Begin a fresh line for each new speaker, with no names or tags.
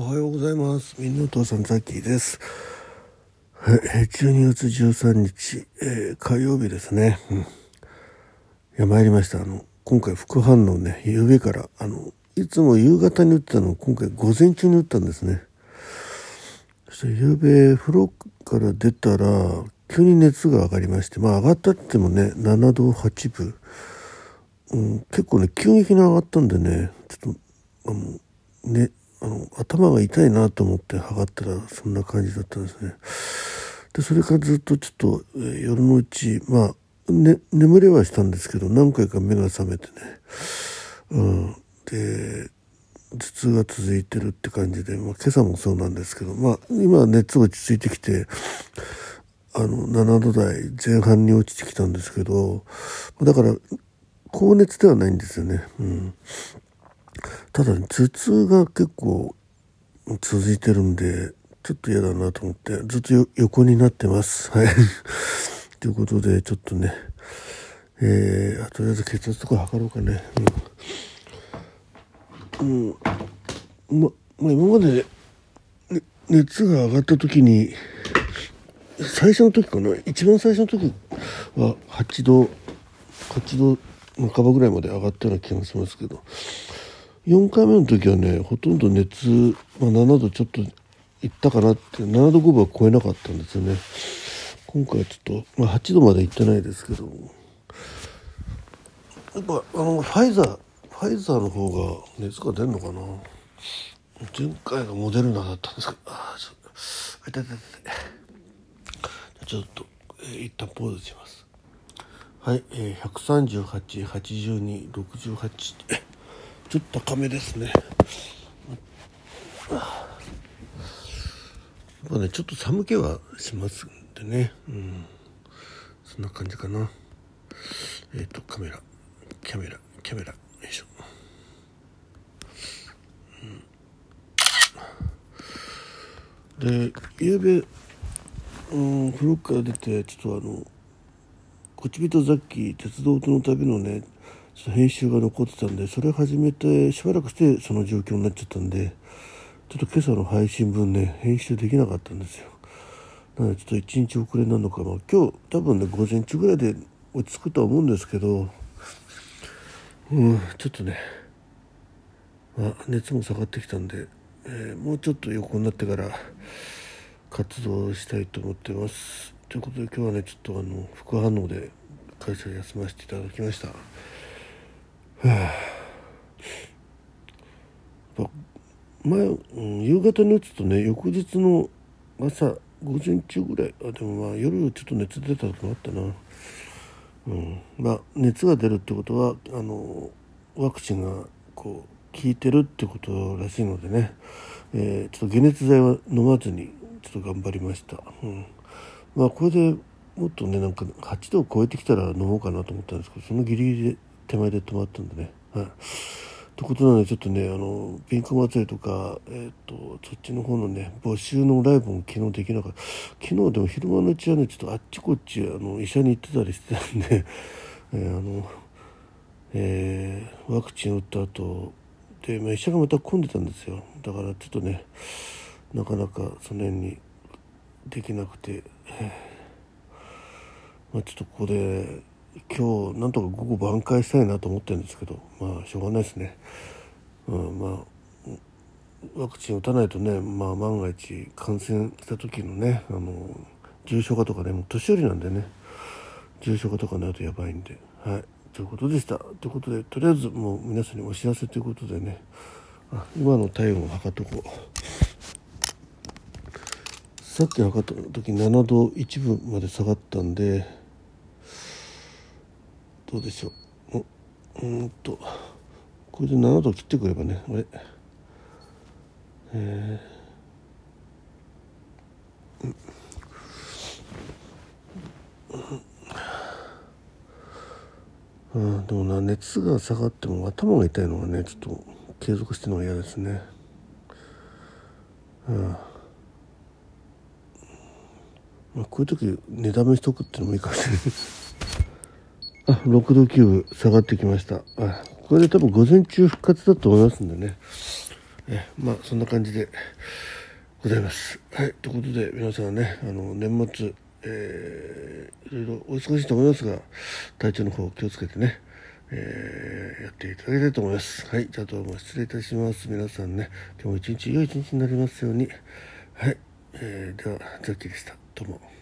おはようございます。みんなお父さんザッキーです。え12月13日、えー火曜日ですね。うん、いや、参りました。あの、今回副反応ね、夕べから、あの、いつも夕方に打ってたのを今回午前中に打ったんですね。そして夕べ風呂から出たら、急に熱が上がりまして、まあ上がったって言ってもね、7度8分。うん、結構ね、急激に上がったんでね、ちょっと、あの、ね、頭が痛いなと思って測ったら、そんな感じだったんですね。で、それからずっとちょっと、夜のうち、まあ、ね、眠れはしたんですけど、何回か目が覚めてね、うん、で、頭痛が続いてるって感じで、まあ、今朝もそうなんですけど、まあ、今は熱落ち着いてきて、あの、7度台前半に落ちてきたんですけど、だから、高熱ではないんですよね。うん。ただ、ね、頭痛が結構続いてるんで、ちょっと嫌だなと思って、ずっと横になってます。はい。ということで、ちょっとね、えー、とりあえず血圧とか測ろうかね。うん。うん。ま、まあ、今まで、ね、熱が上がった時に、最初の時かな？一番最初の時は8度8度半ばぐらいまで上がったような気がしますけど4回目の時はねほとんど熱、まあ、7度ちょっといったかなって7度5分は超えなかったんですよね。今回はちょっと、まあ、8度までいってないですけどやっぱあのファイザーファイザーの方が熱が出るのかな？前回がモデルナだったんですけど。ああちょっと痛い痛い痛いちょっと、えー一旦ポーズします。はい、えー、138、82、68。ちょっと高めですね。やっぱね、ちょっと寒気はしますんでね。うん。そんな感じかな。えっ、と、カメラ、キャメラ、キャメラ、よいしょ。うん、で、ゆうべ、うん、風呂から出てちょっとあの「こちびとザッキー鉄道との旅」のね編集が残ってたんでそれ始めてしばらくしてその状況になっちゃったんでちょっと今朝の配信分ね編集できなかったんですよ。なのでちょっと一日遅れなのかな。今日多分ね午前中ぐらいで落ち着くとは思うんですけどうんちょっとね、まあ、熱も下がってきたんで、えーもうちょっと横になってから活動したいと思ってます。ということで今日はねちょっとあの副反応で会社休ませていただきました。はあ。やっぱ前、うん、夕方に打つとね翌日の朝午前中ぐらいあでもまあ夜ちょっと熱出た時もあったな。うん。まあ熱が出るってことはあのワクチンがこう効いてるってことらしいのでね、えーちょっと解熱剤は飲まずにちょっと頑張りました、うん、まあこれでもっとねなんか8度を超えてきたら飲もうかなと思ったんですけどそのギリギリで手前で止まったんでね。はい。ということなのでちょっとねあのピンク祭りとかえっ、とそっちの方のね募集のライブも昨日できなかった。昨日でも昼間のうちはねちょっとあっちこっちあの医者に行ってたりしてたんで、えーあのえーワクチン打った後で、まあ、医者がまた混んでたんですよ。だからちょっとねなかなかその辺にできなくて、まあ、ちょっとここで今日なんとか午後挽回したいなと思ってるんですけどまあしょうがないですね、うん、まあワクチン打たないとね、まあ、万が一感染した時のねあの重症化とかねもう年寄りなんでね重症化とかになるとやばいんではいということでした。ということでとりあえずもう皆さんにお知らせということでねあ今の体温を測っとこう。さっき測った時7度1分まで下がったんでどうでしょう。うんと。これで7度切ってくればね。あれ。えー。うん、でもな熱が下がっても頭が痛いのがねちょっと継続してるのが嫌ですね。うん。まあ、こういう時寝だめしとくっていうのもいいかもしれない。あ6度9分下がってきましたあこれで多分午前中復活だと思いますんでね、えまあそんな感じでございますはいということで皆さんねあの年末えー、いろいろお忙しいと思いますが体調の方気をつけてねえー、やっていただきたいと思います。はい、じゃあどうも失礼いたします。皆さんね、今日も一日良い一日になりますように。はい、えー、では、ザッキーでした。どうも。